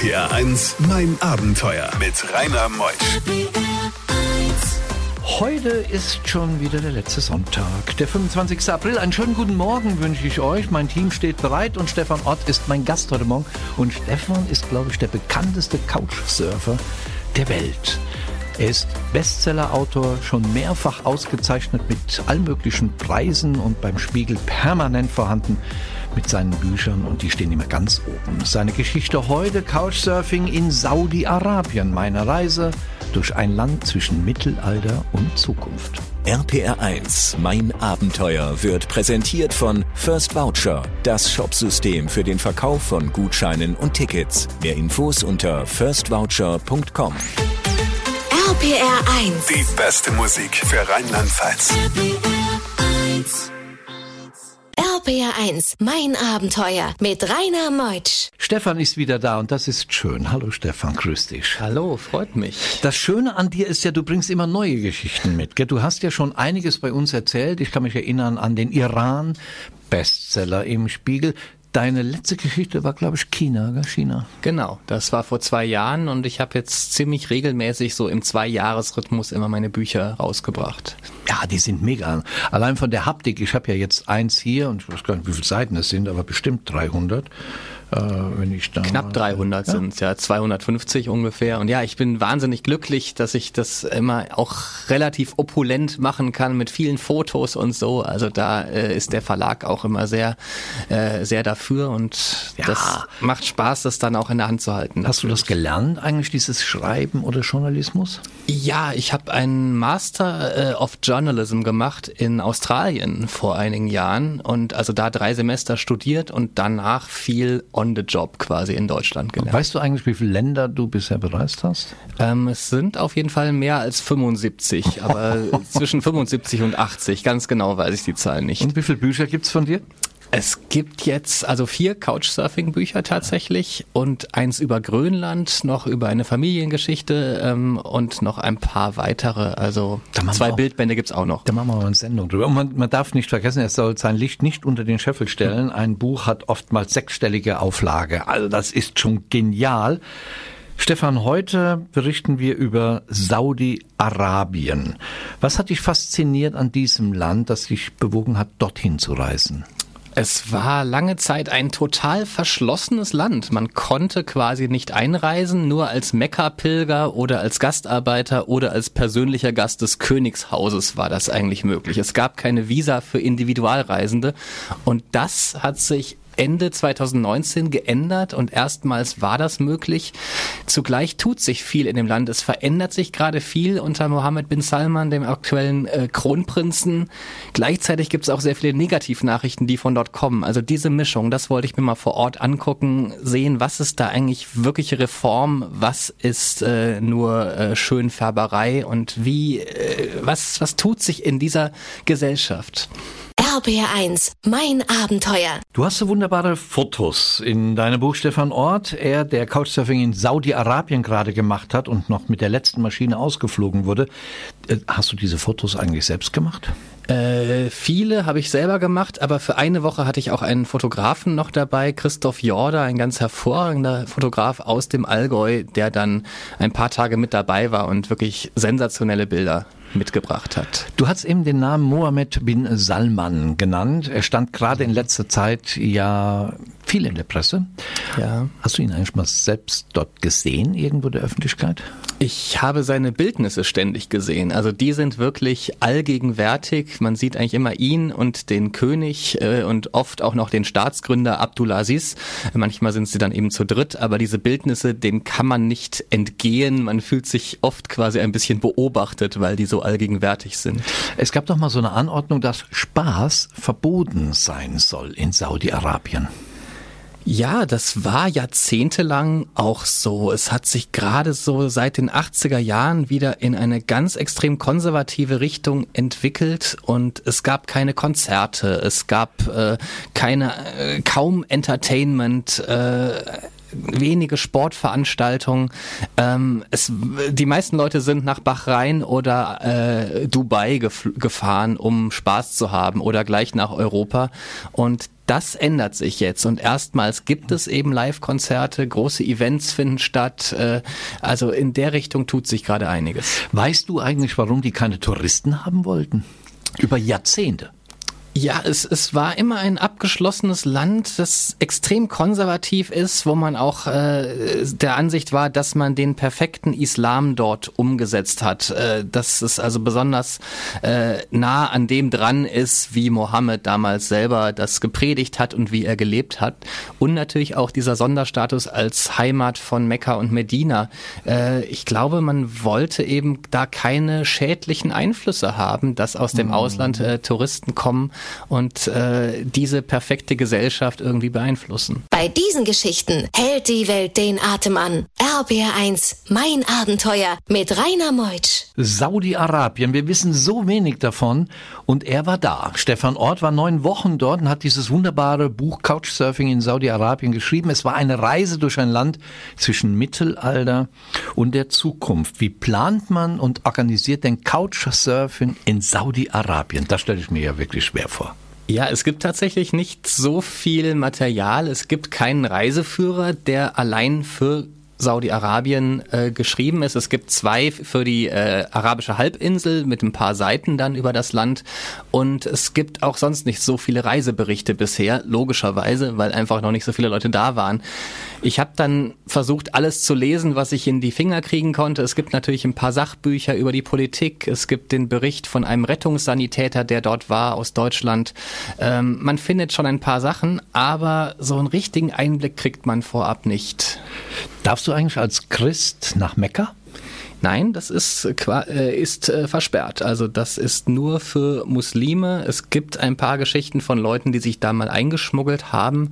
RPR 1, mein Abenteuer mit Rainer Meusch. Heute ist schon wieder der letzte Sonntag, der 25. April. Einen schönen guten Morgen wünsche ich euch. Mein Team steht bereit und Stefan Ott ist mein Gast heute Morgen. Und Stefan ist, glaube ich, der bekannteste Couchsurfer der Welt. Er ist Bestsellerautor, schon mehrfach ausgezeichnet mit allen möglichen Preisen und beim Spiegel permanent vorhanden mit seinen Büchern und die stehen immer ganz oben. Seine Geschichte heute Couchsurfing in Saudi-Arabien, meine Reise durch ein Land zwischen Mittelalter und Zukunft. RPR 1, mein Abenteuer, wird präsentiert von First Voucher, das Shopsystem für den Verkauf von Gutscheinen und Tickets. Mehr Infos unter firstvoucher.com. RPR 1. Die beste Musik für Rheinland-Pfalz. RPR 1, mein Abenteuer mit Rainer Meutsch. Stefan ist wieder da und das ist schön. Hallo Stefan, grüß dich. Hallo, freut mich. Das Schöne an dir ist ja, du bringst immer neue Geschichten mit. Gell? Du hast ja schon einiges bei uns erzählt. Ich kann mich erinnern an den Iran, Bestseller im Spiegel. Deine letzte Geschichte war, glaube ich, China, gell? China. Genau, das war vor zwei Jahren und ich habe jetzt ziemlich regelmäßig so im Zwei-Jahres-Rhythmus immer meine Bücher rausgebracht. Ja, die sind mega. Allein von der Haptik, ich habe ja jetzt eins hier und ich weiß gar nicht, wie viele Seiten es sind, aber bestimmt 300. Äh, wenn ich da Knapp 300 ja? sind ja 250 ungefähr. Und ja, ich bin wahnsinnig glücklich, dass ich das immer auch relativ opulent machen kann mit vielen Fotos und so. Also da äh, ist der Verlag auch immer sehr, äh, sehr dafür und Ja. das macht Spaß, das dann auch in der Hand zu halten. Hast du das gelernt, eigentlich dieses Schreiben oder Journalismus? Ja, ich habe einen Master äh, of Journalism gemacht in Australien vor einigen Jahren und also da drei Semester studiert und danach viel on the job quasi in Deutschland gelernt. Weißt du eigentlich, wie viele Länder du bisher bereist hast? Ähm, es sind auf jeden Fall mehr als 75, aber zwischen 75 und 80, ganz genau weiß ich die Zahl nicht. Und wie viele Bücher gibt's von dir? Es gibt jetzt also vier Couchsurfing-Bücher tatsächlich und eins über Grönland, noch über eine Familiengeschichte ähm, und noch ein paar weitere. Also zwei Bildbände gibt's auch noch. Da machen wir mal eine Sendung drüber. Und man, man darf nicht vergessen, er soll sein Licht nicht unter den Scheffel stellen. Ein Buch hat oftmals sechsstellige Auflage. Also das ist schon genial. Stefan, heute berichten wir über Saudi-Arabien. Was hat dich fasziniert an diesem Land, das dich bewogen hat, dorthin zu reisen? Es war lange Zeit ein total verschlossenes Land. Man konnte quasi nicht einreisen, nur als Mekka-Pilger oder als Gastarbeiter oder als persönlicher Gast des Königshauses war das eigentlich möglich. Es gab keine Visa für Individualreisende und das hat sich Ende 2019 geändert und erstmals war das möglich. Zugleich tut sich viel in dem Land. Es verändert sich gerade viel unter Mohammed bin Salman, dem aktuellen äh, Kronprinzen. Gleichzeitig gibt es auch sehr viele Negativnachrichten, die von dort kommen. Also diese Mischung, das wollte ich mir mal vor Ort angucken, sehen, was ist da eigentlich wirkliche Reform, was ist äh, nur äh, Schönfärberei und wie, äh, was, was tut sich in dieser Gesellschaft. RPR 1, mein Abenteuer. Du hast so wunderbare Fotos in deinem Buch Stefan Ort. Er, der Couchsurfing in Saudi-Arabien gerade gemacht hat und noch mit der letzten Maschine ausgeflogen wurde. Äh, Hast du diese Fotos eigentlich selbst gemacht? Äh, viele habe ich selber gemacht, aber für eine Woche hatte ich auch einen Fotografen noch dabei, Christoph Jorda, ein ganz hervorragender Fotograf aus dem Allgäu, der dann ein paar Tage mit dabei war und wirklich sensationelle Bilder mitgebracht hat. Du hast eben den Namen Mohammed bin Salman genannt. Er stand gerade in letzter Zeit ja viel in der Presse. Ja. Hast du ihn eigentlich mal selbst dort gesehen, irgendwo in der Öffentlichkeit? Ich habe seine Bildnisse ständig gesehen. Also die sind wirklich allgegenwärtig. Man sieht eigentlich immer ihn und den König äh, und oft auch noch den Staatsgründer Abdulaziz. Manchmal sind sie dann eben zu dritt, aber diese Bildnisse, denen kann man nicht entgehen. Man fühlt sich oft quasi ein bisschen beobachtet, weil die so allgegenwärtig sind. Es gab doch mal so eine Anordnung, dass Spaß verboten sein soll in Saudi-Arabien. Ja, das war jahrzehntelang auch so. Es hat sich gerade so seit den 80er Jahren wieder in eine ganz extrem konservative Richtung entwickelt und es gab keine Konzerte, es gab äh, keine äh, kaum Entertainment. Äh, wenige Sportveranstaltungen. Ähm, es, die meisten Leute sind nach Bahrain oder äh, Dubai gef gefahren, um Spaß zu haben oder gleich nach Europa. Und das ändert sich jetzt und erstmals gibt es eben Live-Konzerte, große Events finden statt. Äh, also in der Richtung tut sich gerade einiges. Weißt du eigentlich, warum die keine Touristen haben wollten? Über Jahrzehnte. Ja, es, es war immer ein abgeschlossenes Land, das extrem konservativ ist, wo man auch äh, der Ansicht war, dass man den perfekten Islam dort umgesetzt hat. Äh, dass es also besonders äh, nah an dem dran ist, wie Mohammed damals selber das gepredigt hat und wie er gelebt hat. Und natürlich auch dieser Sonderstatus als Heimat von Mekka und Medina. Äh, ich glaube, man wollte eben da keine schädlichen Einflüsse haben, dass aus dem mhm. Ausland äh, Touristen kommen und äh, diese perfekte Gesellschaft irgendwie beeinflussen. Bei diesen Geschichten hält die Welt den Atem an. RBR1, mein Abenteuer mit Rainer Meutsch. Saudi-Arabien, wir wissen so wenig davon und er war da. Stefan Ort war neun Wochen dort und hat dieses wunderbare Buch Couchsurfing in Saudi-Arabien geschrieben. Es war eine Reise durch ein Land zwischen Mittelalter und der Zukunft. Wie plant man und organisiert denn Couchsurfing in Saudi-Arabien? Das stelle ich mir ja wirklich schwer vor. Ja, es gibt tatsächlich nicht so viel Material. Es gibt keinen Reiseführer, der allein für Saudi-Arabien äh, geschrieben ist. Es gibt zwei für die äh, arabische Halbinsel mit ein paar Seiten dann über das Land und es gibt auch sonst nicht so viele Reiseberichte bisher, logischerweise, weil einfach noch nicht so viele Leute da waren. Ich habe dann versucht, alles zu lesen, was ich in die Finger kriegen konnte. Es gibt natürlich ein paar Sachbücher über die Politik. Es gibt den Bericht von einem Rettungssanitäter, der dort war aus Deutschland. Ähm, man findet schon ein paar Sachen, aber so einen richtigen Einblick kriegt man vorab nicht. Darfst du eigentlich als Christ nach Mekka? Nein, das ist, äh, ist äh, versperrt. Also das ist nur für Muslime. Es gibt ein paar Geschichten von Leuten, die sich da mal eingeschmuggelt haben,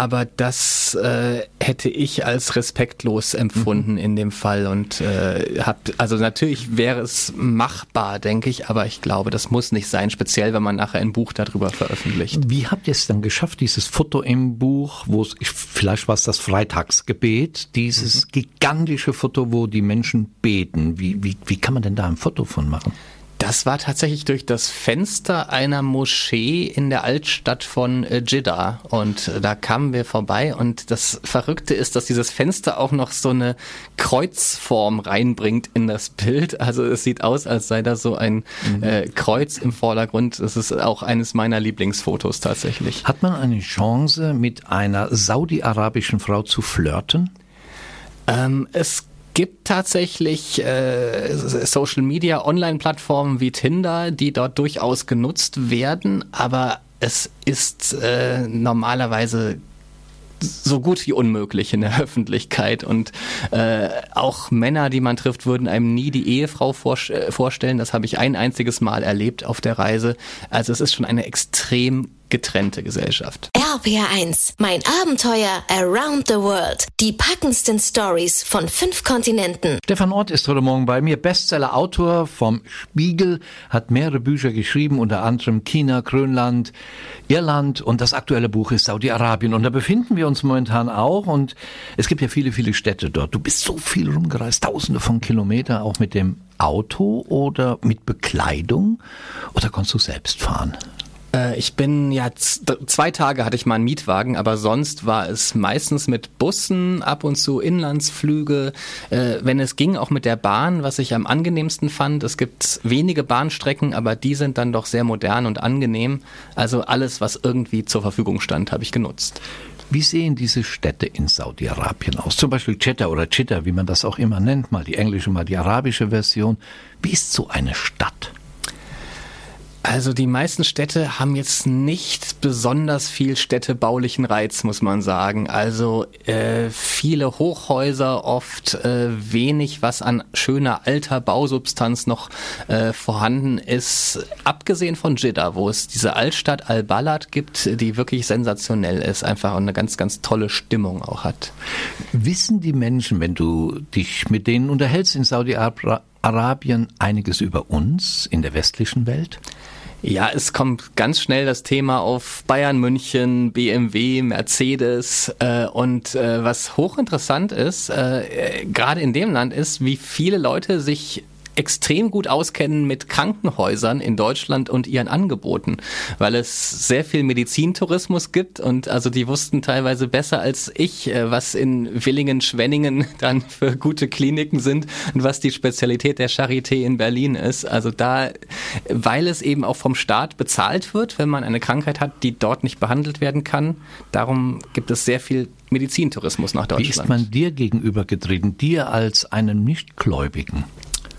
aber das äh, hätte ich als respektlos empfunden mhm. in dem Fall und äh, hab, also natürlich wäre es machbar, denke ich, aber ich glaube, das muss nicht sein, speziell wenn man nachher ein Buch darüber veröffentlicht. Wie habt ihr es dann geschafft, dieses Foto im Buch, wo es, vielleicht war es das Freitagsgebet, dieses mhm. gigantische Foto, wo die Menschen beten. Wie, wie, wie kann man denn da ein Foto von machen? Das war tatsächlich durch das Fenster einer Moschee in der Altstadt von äh, Jeddah. Und äh, da kamen wir vorbei. Und das Verrückte ist, dass dieses Fenster auch noch so eine Kreuzform reinbringt in das Bild. Also es sieht aus, als sei da so ein mhm. äh, Kreuz im Vordergrund. Das ist auch eines meiner Lieblingsfotos tatsächlich. Hat man eine Chance, mit einer saudi-arabischen Frau zu flirten? Ähm, es gibt tatsächlich äh, Social Media Online-Plattformen wie Tinder, die dort durchaus genutzt werden, aber es ist äh, normalerweise so gut wie unmöglich in der Öffentlichkeit. Und äh, auch Männer, die man trifft, würden einem nie die Ehefrau äh, vorstellen. Das habe ich ein einziges Mal erlebt auf der Reise. Also es ist schon eine extrem getrennte Gesellschaft. RPR1, mein Abenteuer Around the World. Die packendsten Stories von fünf Kontinenten. Stefan Ort ist heute Morgen bei mir, Bestseller-Autor vom Spiegel, hat mehrere Bücher geschrieben, unter anderem China, Grönland, Irland und das aktuelle Buch ist Saudi-Arabien. Und da befinden wir uns momentan auch und es gibt ja viele, viele Städte dort. Du bist so viel rumgereist, tausende von Kilometern, auch mit dem Auto oder mit Bekleidung oder konntest du selbst fahren? Äh, ich bin ja zwei Tage hatte ich mal einen Mietwagen, aber sonst war es meistens mit Bussen, ab und zu Inlandsflüge, äh, wenn es ging auch mit der Bahn, was ich am angenehmsten fand. Es gibt wenige Bahnstrecken, aber die sind dann doch sehr modern und angenehm. Also alles, was irgendwie zur Verfügung stand, habe ich genutzt. Wie sehen diese Städte in Saudi-Arabien aus? Zum Beispiel Jeddah oder Jeddah, wie man das auch immer nennt, mal die englische, mal die arabische Version. Wie ist so eine Stadt? Also die meisten Städte haben jetzt nicht besonders viel städtebaulichen Reiz, muss man sagen. Also äh, viele Hochhäuser, oft äh, wenig, was an schöner alter Bausubstanz noch äh, vorhanden ist. Abgesehen von Jeddah, wo es diese Altstadt Al-Balad gibt, die wirklich sensationell ist, einfach eine ganz, ganz tolle Stimmung auch hat. Wissen die Menschen, wenn du dich mit denen unterhältst in Saudi-Arabien, einiges über uns in der westlichen Welt? Ja, es kommt ganz schnell das Thema auf Bayern München, BMW, Mercedes äh, und äh, was hochinteressant ist, äh, gerade in dem Land ist, wie viele Leute sich extrem gut auskennen mit Krankenhäusern in Deutschland und ihren Angeboten, weil es sehr viel Medizintourismus gibt und also die wussten teilweise besser als ich, äh, was in Willingen, Schwenningen dann für gute Kliniken sind und was die Spezialität der Charité in Berlin ist. Also da, weil es eben auch vom Staat bezahlt wird, wenn man eine Krankheit hat, die dort nicht behandelt werden kann, darum gibt es sehr viel Medizintourismus nach Deutschland. Wie ist man dir gegenübergetreten, dir als einem Nichtgläubigen?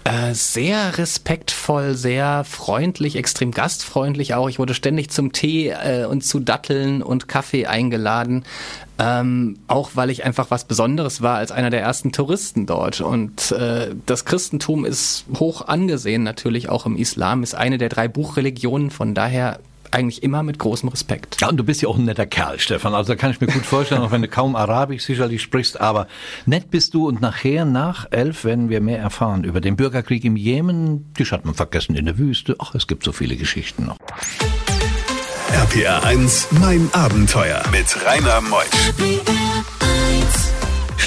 Äh, sehr respektvoll, sehr freundlich, extrem gastfreundlich auch. Ich wurde ständig zum Tee äh, und zu Datteln und Kaffee eingeladen. Ähm, auch weil ich einfach was Besonderes war als einer der ersten Touristen dort. Und äh, das Christentum ist hoch angesehen, natürlich auch im Islam, ist eine der drei Buchreligionen. Von daher eigentlich immer mit großem Respekt. Ja, und du bist ja auch ein netter Kerl, Stefan. Also da kann ich mir gut vorstellen, auch wenn du kaum Arabisch sicherlich sprichst, aber nett bist du und nachher nach elf werden wir mehr erfahren über den Bürgerkrieg im Jemen. Die hat man vergessen in der Wüste. Ach, es gibt so viele Geschichten noch. RPR 1, mein Abenteuer mit Rainer Meusch.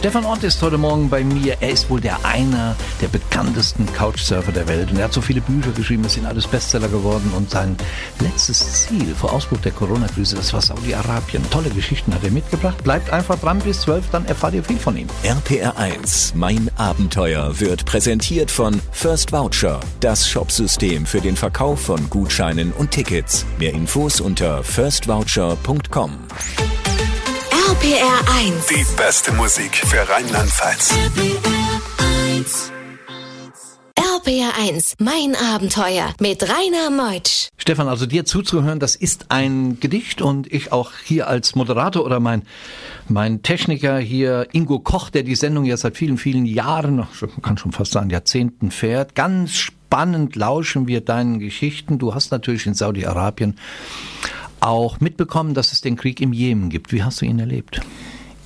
Stefan Ott ist heute Morgen bei mir. Er ist wohl der einer der bekanntesten Couchsurfer der Welt. Und er hat so viele Bücher geschrieben, es sind alles Bestseller geworden. Und sein letztes Ziel vor Ausbruch der Corona-Krise, das war Saudi-Arabien. Tolle Geschichten hat er mitgebracht. Bleibt einfach dran bis 12, dann erfahrt ihr viel von ihm. RPR 1, mein Abenteuer, wird präsentiert von First Voucher, das Shopsystem für den Verkauf von Gutscheinen und Tickets. Mehr Infos unter firstvoucher.com. RPR 1. Die beste Musik für Rheinland-Pfalz. RPR 1, mein Abenteuer mit Rainer Meutsch. Stefan, also dir zuzuhören, das ist ein Gedicht und ich auch hier als Moderator oder mein, mein Techniker hier, Ingo Koch, der die Sendung ja seit vielen, vielen Jahren, man kann schon fast sagen Jahrzehnten fährt, ganz spannend lauschen wir deinen Geschichten. Du hast natürlich in Saudi-Arabien auch mitbekommen, dass es den Krieg im Jemen gibt. Wie hast du ihn erlebt?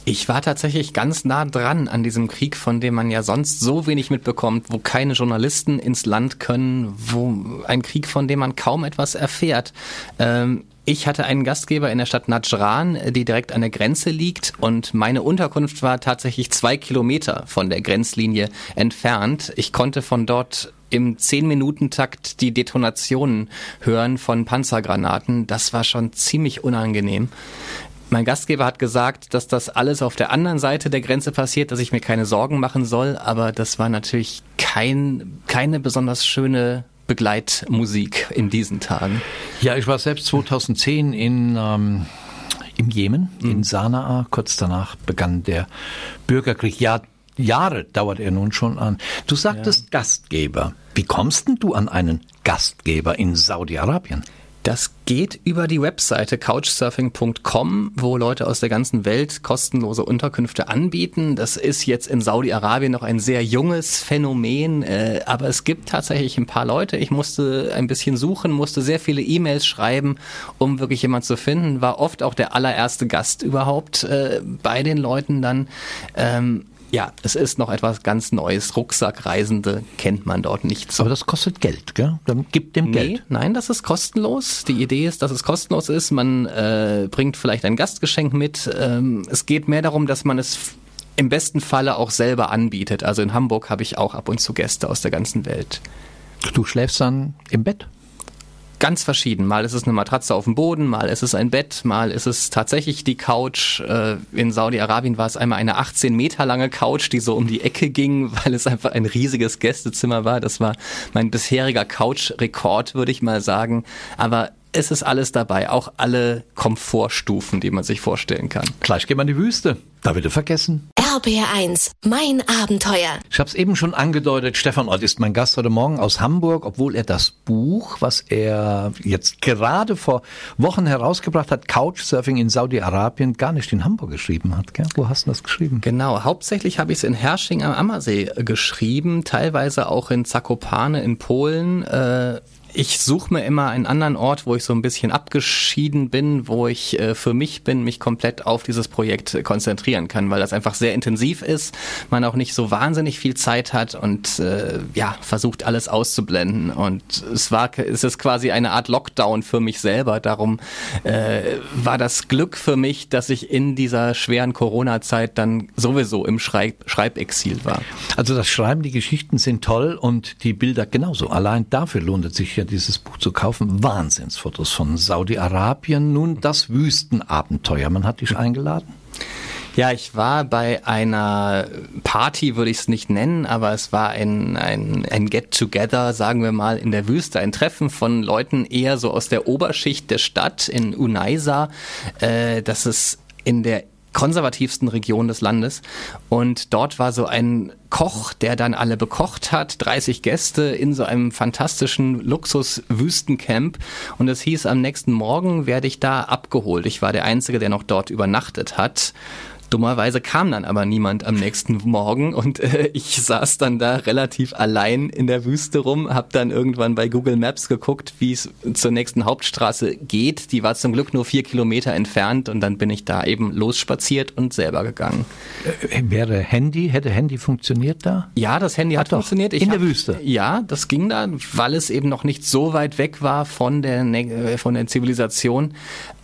Ich war tatsächlich ganz nah dran an diesem Krieg, von dem man ja sonst so wenig mitbekommt, wo keine Journalisten ins Land können, wo ein Krieg, von dem man kaum etwas erfährt. Ähm, ich hatte einen Gastgeber in der Stadt Najran, die direkt an der Grenze liegt und meine Unterkunft war tatsächlich zwei Kilometer von der Grenzlinie entfernt. Ich konnte von dort im 10-Minuten-Takt die Detonationen hören von Panzergranaten. Das war schon ziemlich unangenehm. Mein Gastgeber hat gesagt, dass das alles auf der anderen Seite der Grenze passiert, dass ich mir keine Sorgen machen soll, aber das war natürlich kein, keine besonders schöne Begleitmusik in diesen Tagen. Ja, ich war selbst 2010 in ähm, im Jemen, mhm. in Sanaa. Kurz danach begann der Bürgerkrieg. Ja, Jahre dauert er nun schon an. Du sagtest ja. Gastgeber. Wie kommst denn du an einen Gastgeber in Saudi-Arabien? Das geht über die Webseite couchsurfing.com, wo Leute aus der ganzen Welt kostenlose Unterkünfte anbieten. Das ist jetzt in Saudi-Arabien noch ein sehr junges Phänomen, äh, aber es gibt tatsächlich ein paar Leute. Ich musste ein bisschen suchen, musste sehr viele E-Mails schreiben, um wirklich jemand zu finden. War oft auch der allererste Gast überhaupt äh, bei den Leuten dann. Ähm, ja, es ist noch etwas ganz Neues. Rucksackreisende kennt man dort nicht so. Aber das kostet Geld, gell? Dann gibt dem nee, Geld. Nein, das ist kostenlos. Die Idee ist, dass es kostenlos ist. Man äh, bringt vielleicht ein Gastgeschenk mit. Ähm, es geht mehr darum, dass man es im besten Falle auch selber anbietet. Also in Hamburg habe ich auch ab und zu Gäste aus der ganzen Welt. Du schläfst dann im Bett? Ganz verschieden. Mal ist es eine Matratze auf dem Boden, mal ist es ein Bett, mal ist es tatsächlich die Couch. Äh, in Saudi-Arabien war es einmal eine 18 Meter lange Couch, die so um die Ecke ging, weil es einfach ein riesiges Gästezimmer war. Das war mein bisheriger Couch-Rekord, würde ich mal sagen. Aber es ist alles dabei, auch alle Komfortstufen, die man sich vorstellen kann. Gleich gehen wir in die Wüste. Da bitte vergessen. RBR1, mein Abenteuer. Ich habe es eben schon angedeutet, Stefan Ott ist mein Gast heute Morgen aus Hamburg, obwohl er das Buch, was er jetzt gerade vor Wochen herausgebracht hat, Couchsurfing in Saudi-Arabien, gar nicht in Hamburg geschrieben hat. Gell? Wo hast du das geschrieben? Genau, hauptsächlich habe ich es in Hersching am Ammersee geschrieben, teilweise auch in Zakopane in Polen. Äh, ich suche mir immer einen anderen Ort, wo ich so ein bisschen abgeschieden bin, wo ich äh, für mich bin, mich komplett auf dieses Projekt konzentrieren kann, weil das einfach sehr intensiv ist, man auch nicht so wahnsinnig viel Zeit hat und äh, ja, versucht alles auszublenden. Und es war, es ist quasi eine Art Lockdown für mich selber. Darum äh, war das Glück für mich, dass ich in dieser schweren Corona-Zeit dann sowieso im Schreib Schreibexil war. Also das Schreiben, die Geschichten sind toll und die Bilder genauso. Allein dafür lohnt es sich ja, dieses Buch zu kaufen. Wahnsinnsfotos von Saudi-Arabien. Nun das Wüstenabenteuer. Man hat dich eingeladen? Ja, ich war bei einer Party, würde ich es nicht nennen, aber es war ein, ein, ein Get-Together, sagen wir mal, in der Wüste. Ein Treffen von Leuten eher so aus der Oberschicht der Stadt in Unaisa. Äh, das ist in der konservativsten Region des Landes. Und dort war so ein Koch, der dann alle bekocht hat, 30 Gäste in so einem fantastischen Luxus-Wüstencamp. Und es hieß, am nächsten Morgen werde ich da abgeholt. Ich war der Einzige, der noch dort übernachtet hat. Dummerweise kam dann aber niemand am nächsten Morgen und äh, ich saß dann da relativ allein in der Wüste rum, habe dann irgendwann bei Google Maps geguckt, wie es zur nächsten Hauptstraße geht. Die war zum Glück nur vier Kilometer entfernt und dann bin ich da eben losspaziert und selber gegangen. Äh, wäre Handy, hätte Handy funktioniert da? Ja, das Handy hat, hat funktioniert. Ich in hab, der Wüste? Ja, das ging da, weil es eben noch nicht so weit weg war von der, äh, von der Zivilisation.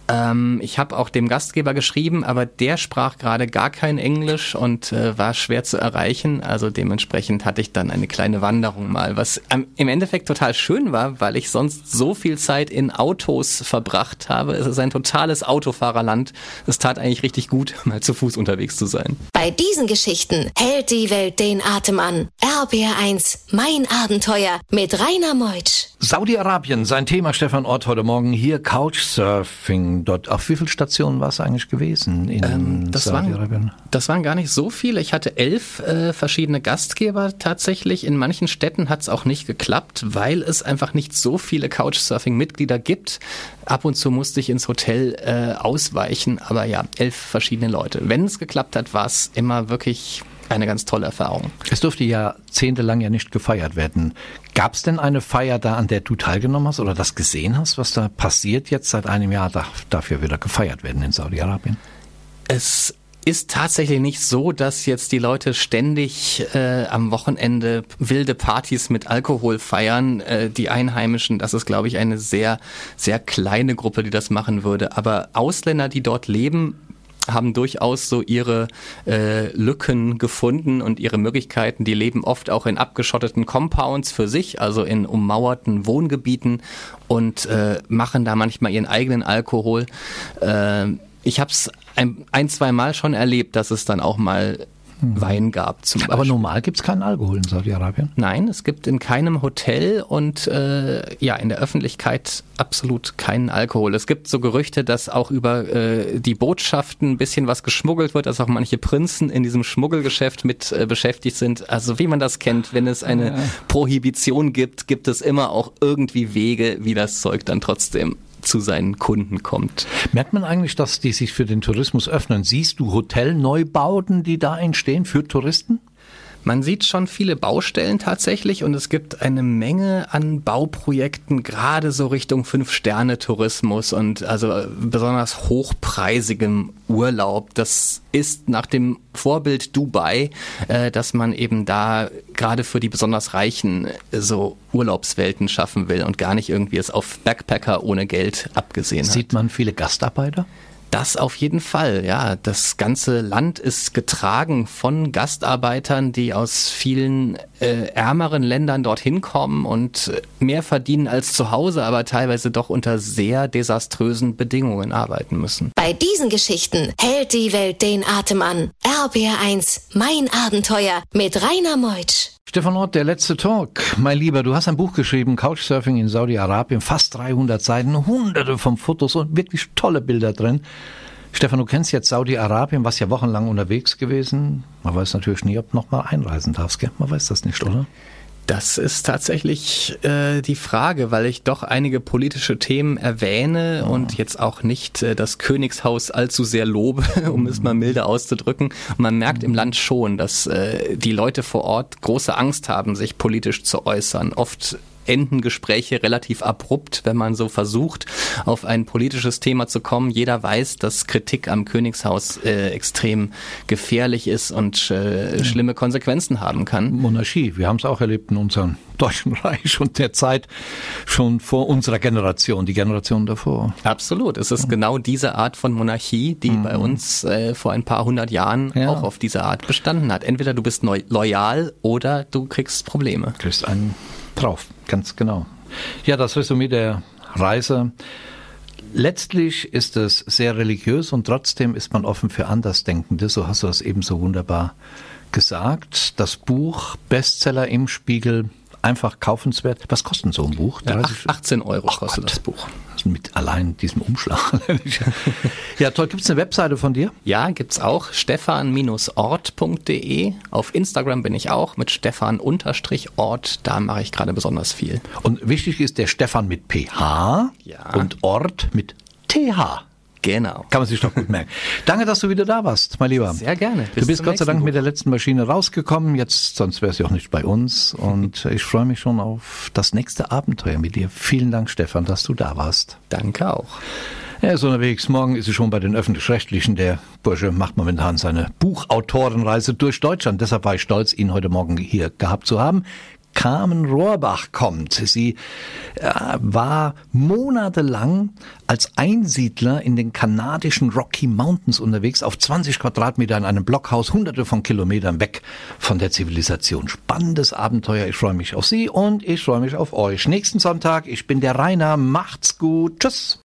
Ähm, ich habe auch dem Gastgeber geschrieben, aber der sprach gerade gar kein Englisch und äh, war schwer zu erreichen. Also dementsprechend hatte ich dann eine kleine Wanderung mal, was ähm, im Endeffekt total schön war, weil ich sonst so viel Zeit in Autos verbracht habe. Es ist ein totales Autofahrerland. Es tat eigentlich richtig gut, mal zu Fuß unterwegs zu sein. Bei diesen Geschichten hält die Welt den Atem an. RBR1, mein Abenteuer mit Rainer Meutsch. Saudi-Arabien, sein Thema Stefan Ort heute Morgen hier Couchsurfing dort. Auf wie viele Stationen war es eigentlich gewesen in ähm, das Saudi-Arabien? Das waren gar nicht so viele. Ich hatte elf äh, verschiedene Gastgeber tatsächlich. In manchen Städten hat es auch nicht geklappt, weil es einfach nicht so viele Couchsurfing-Mitglieder gibt. Ab und zu musste ich ins Hotel äh, ausweichen, aber ja, elf verschiedene Leute. Wenn es geklappt hat, war es immer wirklich eine ganz tolle Erfahrung. Es durfte jahrzehntelang ja nicht gefeiert werden. Gab es denn eine Feier da, an der du teilgenommen hast oder das gesehen hast, was da passiert jetzt seit einem Jahr, darf dafür wieder gefeiert werden in Saudi-Arabien? Es ist tatsächlich nicht so, dass jetzt die Leute ständig äh, am Wochenende wilde Partys mit Alkohol feiern. Äh, die Einheimischen, das ist, glaube ich, eine sehr, sehr kleine Gruppe, die das machen würde. Aber Ausländer, die dort leben, haben durchaus so ihre äh, Lücken gefunden und ihre Möglichkeiten. Die leben oft auch in abgeschotteten Compounds für sich, also in ummauerten Wohngebieten und äh, machen da manchmal ihren eigenen Alkohol. Äh, ich habe es ein, ein, zwei Mal schon erlebt, dass es dann auch mal hm. Wein gab zum Beispiel. Aber normal gibt es keinen Alkohol in Saudi-Arabien? Nein, es gibt in keinem Hotel und äh, ja in der Öffentlichkeit absolut keinen Alkohol. Es gibt so Gerüchte, dass auch über äh, die Botschaften ein bisschen was geschmuggelt wird, dass auch manche Prinzen in diesem Schmuggelgeschäft mit äh, beschäftigt sind. Also wie man das kennt, wenn es eine ja. Prohibition gibt, gibt es immer auch irgendwie Wege, wie das Zeug dann trotzdem zu seinen Kunden kommt. Merkt man eigentlich, dass die sich für den Tourismus öffnen? Siehst du Hotelneubauten, die da entstehen für Touristen? Man sieht schon viele Baustellen tatsächlich und es gibt eine Menge an Bauprojekten, gerade so Richtung Fünf-Sterne-Tourismus und also besonders hochpreisigem Urlaub. Das ist nach dem Vorbild Dubai, äh, dass man eben da gerade für die besonders Reichen so Urlaubswelten schaffen will und gar nicht irgendwie es auf Backpacker ohne Geld abgesehen hat. Sieht man viele Gastarbeiter? Das auf jeden Fall, ja. Das ganze Land ist getragen von Gastarbeitern, die aus vielen äh, ärmeren Ländern dorthin kommen und mehr verdienen als zu Hause, aber teilweise doch unter sehr desaströsen Bedingungen arbeiten müssen. Bei diesen Geschichten hält die Welt den Atem an. RBR1, mein Abenteuer mit Rainer Meutsch. Stefan Ort, der letzte Talk. Mein Lieber, du hast ein Buch geschrieben, Couchsurfing in Saudi-Arabien, fast 300 Seiten, hunderte von Fotos und wirklich tolle Bilder drin. Stefan, du kennst jetzt Saudi-Arabien, warst ja wochenlang unterwegs gewesen. Man weiß natürlich nie, ob du nochmal einreisen darfst, gell? Man weiß das nicht, oder? Das ist tatsächlich äh, die Frage, weil ich doch einige politische Themen erwähne oh. und jetzt auch nicht äh, das Königshaus allzu sehr lobe, um es mal milde auszudrücken. Und man merkt im Land schon, dass äh, die Leute vor Ort große Angst haben, sich politisch zu äußern. Oft enden Gespräche relativ abrupt, wenn man so versucht, auf ein politisches Thema zu kommen. Jeder weiß, dass Kritik am Königshaus äh, extrem gefährlich ist und äh, schlimme Konsequenzen haben kann. Monarchie, wir haben es auch erlebt in unserem Deutschen Reich und der Zeit schon vor unserer Generation, die Generation davor. Absolut. Es ist genau diese Art von Monarchie, die mhm. bei uns äh, vor ein paar hundert Jahren ja. auch auf diese Art bestanden hat. Entweder du bist loyal oder du kriegst Probleme. Du kriegst einen drauf, ganz genau. Ja, das Resümee der Reise. Letztlich ist es sehr religiös und trotzdem ist man offen für Andersdenkende. So hast du das eben so wunderbar gesagt. Das Buch Bestseller im Spiegel einfach kaufenswert. Was kostet so ein Buch? Ja, 18 Euro oh kostet Gott. das Buch. Mit allein diesem Umschlag. ja, toll. Gibt es eine Webseite von dir? Ja, gibt es auch. stefan-ort.de. Auf Instagram bin ich auch mit Stefan-Ort. Da mache ich gerade besonders viel. Und wichtig ist der Stefan mit PH ja. und Ort mit TH. Genau. Kann man sich doch gut merken. Danke, dass du wieder da warst, mein Lieber. Sehr gerne. Bis du bist Gott sei Dank Buch. mit der letzten Maschine rausgekommen. Jetzt, sonst wäre sie auch nicht bei uns. Und ich freue mich schon auf das nächste Abenteuer mit dir. Vielen Dank, Stefan, dass du da warst. Danke auch. Er ist unterwegs. Morgen ist er schon bei den Öffentlich-Rechtlichen. Der Bursche macht momentan seine Buchautorenreise durch Deutschland. Deshalb war ich stolz, ihn heute Morgen hier gehabt zu haben. Carmen Rohrbach kommt. Sie äh, war monatelang als Einsiedler in den kanadischen Rocky Mountains unterwegs, auf 20 Quadratmeter in einem Blockhaus, hunderte von Kilometern weg von der Zivilisation. Spannendes Abenteuer. Ich freue mich auf Sie und ich freue mich auf euch. Nächsten Sonntag, ich bin der Rainer. Macht's gut. Tschüss.